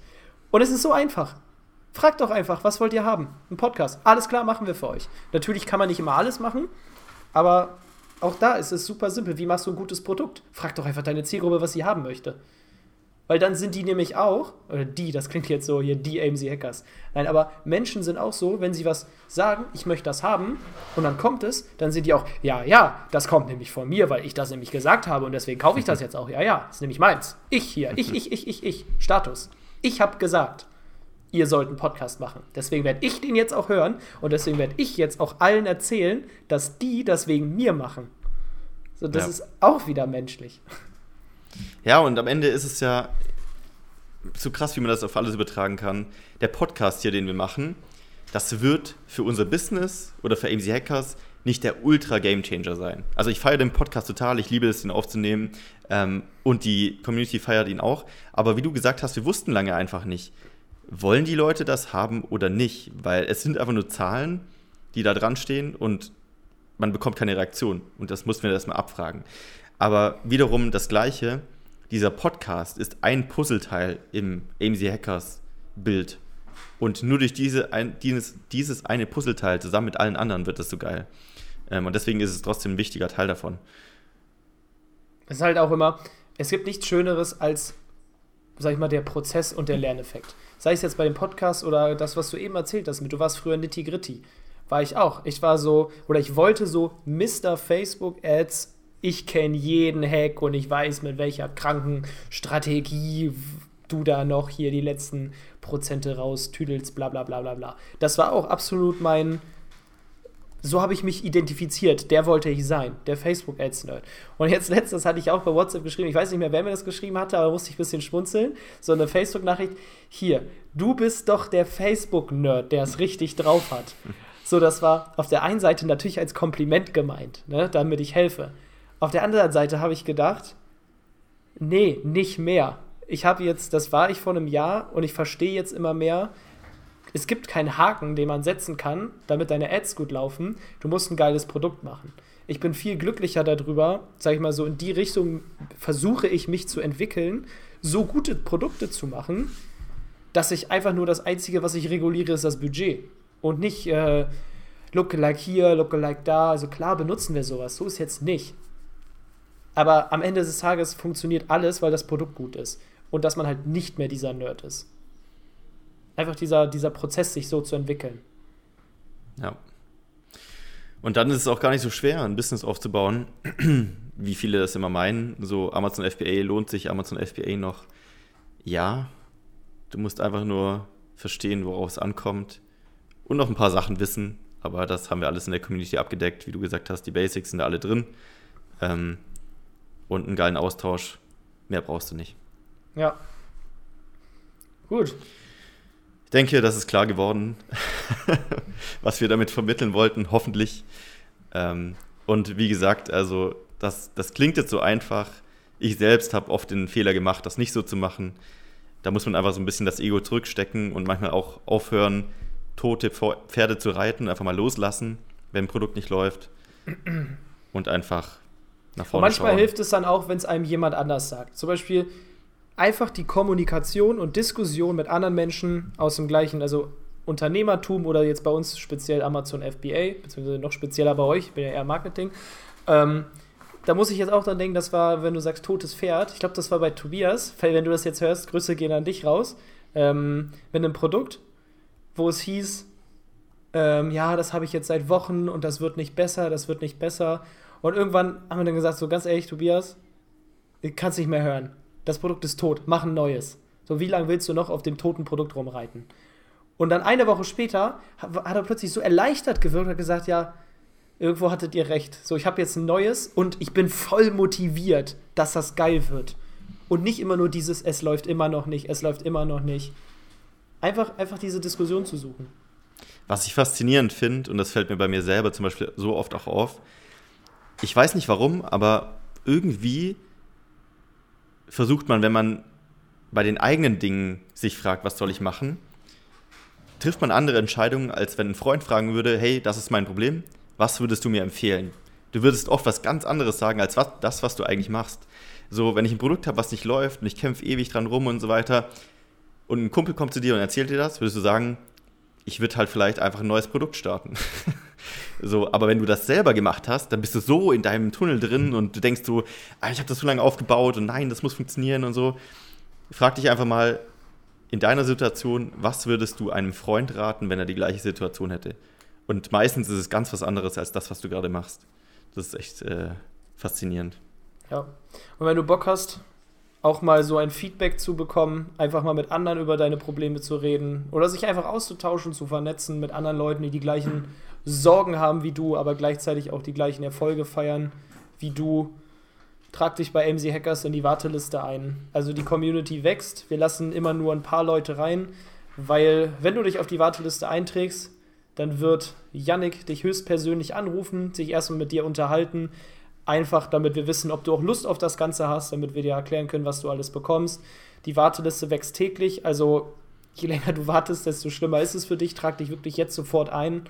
Und es ist so einfach. Fragt doch einfach, was wollt ihr haben? Ein Podcast. Alles klar, machen wir für euch. Natürlich kann man nicht immer alles machen, aber auch da ist es super simpel. Wie machst du ein gutes Produkt? Frag doch einfach deine Zielgruppe, was sie haben möchte. Weil dann sind die nämlich auch, oder die, das klingt jetzt so hier, die AMC Hackers. Nein, aber Menschen sind auch so, wenn sie was sagen, ich möchte das haben, und dann kommt es, dann sind die auch, ja, ja, das kommt nämlich von mir, weil ich das nämlich gesagt habe und deswegen kaufe ich das jetzt auch. Ja, ja, das ist nämlich meins. Ich hier, ich, ich, ich, ich, ich. Status. Ich habe gesagt, ihr sollt einen Podcast machen. Deswegen werde ich den jetzt auch hören und deswegen werde ich jetzt auch allen erzählen, dass die das wegen mir machen. So, das ja. ist auch wieder menschlich. Ja, und am Ende ist es ja so krass, wie man das auf alles übertragen kann. Der Podcast hier, den wir machen, das wird für unser Business oder für AMC Hackers nicht der ultra Game Changer sein. Also ich feiere den Podcast total, ich liebe es, ihn aufzunehmen ähm, und die Community feiert ihn auch. Aber wie du gesagt hast, wir wussten lange einfach nicht, wollen die Leute das haben oder nicht, weil es sind einfach nur Zahlen, die da dran stehen und man bekommt keine Reaktion und das mussten wir erstmal abfragen. Aber wiederum das Gleiche, dieser Podcast ist ein Puzzleteil im AMC Hackers Bild. Und nur durch diese ein, dieses, dieses eine Puzzleteil zusammen mit allen anderen wird das so geil. Ähm, und deswegen ist es trotzdem ein wichtiger Teil davon. Es ist halt auch immer, es gibt nichts Schöneres als, sag ich mal, der Prozess und der Lerneffekt. Sei es jetzt bei dem Podcast oder das, was du eben erzählt hast, mit du warst früher Nitty Gritty. War ich auch. Ich war so, oder ich wollte so Mr. Facebook Ads ich kenne jeden Hack und ich weiß, mit welcher kranken Strategie du da noch hier die letzten Prozente raustüdelst, bla bla bla bla bla. Das war auch absolut mein. So habe ich mich identifiziert. Der wollte ich sein, der Facebook-Ads-Nerd. Und jetzt letztes hatte ich auch bei WhatsApp geschrieben, ich weiß nicht mehr, wer mir das geschrieben hatte, aber musste ich ein bisschen schmunzeln. So eine Facebook-Nachricht: Hier, du bist doch der Facebook-Nerd, der es richtig drauf hat. So, das war auf der einen Seite natürlich als Kompliment gemeint, ne, damit ich helfe. Auf der anderen Seite habe ich gedacht, nee, nicht mehr. Ich habe jetzt, das war ich vor einem Jahr und ich verstehe jetzt immer mehr, es gibt keinen Haken, den man setzen kann, damit deine Ads gut laufen. Du musst ein geiles Produkt machen. Ich bin viel glücklicher darüber, sage ich mal so, in die Richtung versuche ich mich zu entwickeln, so gute Produkte zu machen, dass ich einfach nur das Einzige, was ich reguliere, ist das Budget. Und nicht äh, Lookalike hier, Lookalike da. Also klar benutzen wir sowas, so ist jetzt nicht. Aber am Ende des Tages funktioniert alles, weil das Produkt gut ist. Und dass man halt nicht mehr dieser Nerd ist. Einfach dieser, dieser Prozess, sich so zu entwickeln. Ja. Und dann ist es auch gar nicht so schwer, ein Business aufzubauen, wie viele das immer meinen. So Amazon FBA lohnt sich Amazon FBA noch. Ja, du musst einfach nur verstehen, worauf es ankommt und noch ein paar Sachen wissen. Aber das haben wir alles in der Community abgedeckt. Wie du gesagt hast, die Basics sind da alle drin. Ähm, und einen geilen Austausch. Mehr brauchst du nicht. Ja. Gut. Ich denke, das ist klar geworden, was wir damit vermitteln wollten, hoffentlich. Ähm, und wie gesagt, also das, das klingt jetzt so einfach. Ich selbst habe oft den Fehler gemacht, das nicht so zu machen. Da muss man einfach so ein bisschen das Ego zurückstecken und manchmal auch aufhören, tote Pferde zu reiten, einfach mal loslassen, wenn ein Produkt nicht läuft. Und einfach und manchmal schauen. hilft es dann auch, wenn es einem jemand anders sagt. Zum Beispiel einfach die Kommunikation und Diskussion mit anderen Menschen aus dem gleichen, also Unternehmertum oder jetzt bei uns speziell Amazon FBA, beziehungsweise noch spezieller bei euch, ich bin ja eher Marketing. Ähm, da muss ich jetzt auch dran denken, das war, wenn du sagst totes Pferd, ich glaube, das war bei Tobias, wenn du das jetzt hörst, Grüße gehen an dich raus. Ähm, wenn ein Produkt, wo es hieß, ähm, ja, das habe ich jetzt seit Wochen und das wird nicht besser, das wird nicht besser. Und irgendwann haben wir dann gesagt, so ganz ehrlich, Tobias, du kannst nicht mehr hören. Das Produkt ist tot, mach ein neues. So, wie lange willst du noch auf dem toten Produkt rumreiten? Und dann eine Woche später hat er plötzlich so erleichtert gewirkt und hat gesagt, ja, irgendwo hattet ihr recht. So, ich habe jetzt ein neues und ich bin voll motiviert, dass das geil wird. Und nicht immer nur dieses, es läuft immer noch nicht, es läuft immer noch nicht. Einfach, einfach diese Diskussion zu suchen. Was ich faszinierend finde, und das fällt mir bei mir selber zum Beispiel so oft auch auf, ich weiß nicht warum, aber irgendwie versucht man, wenn man bei den eigenen Dingen sich fragt, was soll ich machen, trifft man andere Entscheidungen, als wenn ein Freund fragen würde, hey, das ist mein Problem, was würdest du mir empfehlen? Du würdest oft was ganz anderes sagen, als was, das, was du eigentlich machst. So, wenn ich ein Produkt habe, was nicht läuft und ich kämpfe ewig dran rum und so weiter, und ein Kumpel kommt zu dir und erzählt dir das, würdest du sagen, ich würde halt vielleicht einfach ein neues Produkt starten. so, aber wenn du das selber gemacht hast, dann bist du so in deinem Tunnel drin und du denkst so, ah, ich habe das so lange aufgebaut und nein, das muss funktionieren und so. Frag dich einfach mal in deiner Situation, was würdest du einem Freund raten, wenn er die gleiche Situation hätte? Und meistens ist es ganz was anderes als das, was du gerade machst. Das ist echt äh, faszinierend. Ja. Und wenn du Bock hast, auch mal so ein Feedback zu bekommen, einfach mal mit anderen über deine Probleme zu reden oder sich einfach auszutauschen, zu vernetzen mit anderen Leuten, die die gleichen Sorgen haben wie du, aber gleichzeitig auch die gleichen Erfolge feiern wie du. Trag dich bei MC Hackers in die Warteliste ein. Also die Community wächst. Wir lassen immer nur ein paar Leute rein, weil wenn du dich auf die Warteliste einträgst, dann wird Yannick dich höchstpersönlich anrufen, sich erstmal mit dir unterhalten, Einfach, damit wir wissen, ob du auch Lust auf das Ganze hast, damit wir dir erklären können, was du alles bekommst. Die Warteliste wächst täglich, also je länger du wartest, desto schlimmer ist es für dich. Trag dich wirklich jetzt sofort ein.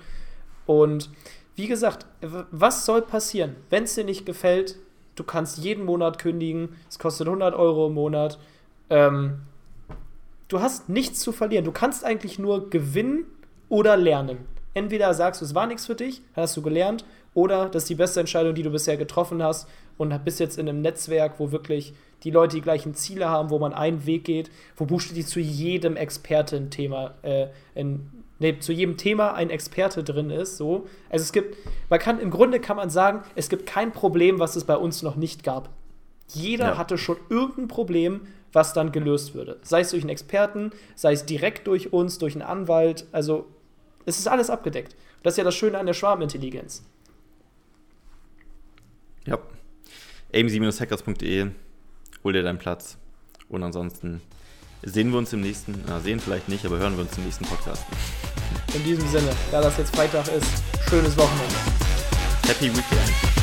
Und wie gesagt, was soll passieren, wenn es dir nicht gefällt? Du kannst jeden Monat kündigen, es kostet 100 Euro im Monat. Ähm, du hast nichts zu verlieren. Du kannst eigentlich nur gewinnen oder lernen. Entweder sagst du, es war nichts für dich, hast du gelernt, oder das ist die beste Entscheidung, die du bisher getroffen hast und bist jetzt in einem Netzwerk, wo wirklich die Leute die gleichen Ziele haben, wo man einen Weg geht, wo buchstäblich zu jedem Experte ein Thema, äh, in, nee, zu jedem Thema ein Experte drin ist. So. Also es gibt, man kann, im Grunde kann man sagen, es gibt kein Problem, was es bei uns noch nicht gab. Jeder ja. hatte schon irgendein Problem, was dann gelöst würde. Sei es durch einen Experten, sei es direkt durch uns, durch einen Anwalt. Also es ist alles abgedeckt. Das ist ja das Schöne an der Schwarmintelligenz. Ja. aim-hackers.de, hol dir deinen Platz. Und ansonsten sehen wir uns im nächsten, na, sehen vielleicht nicht, aber hören wir uns im nächsten Podcast. In diesem Sinne, da das jetzt Freitag ist, schönes Wochenende. Happy Weekend.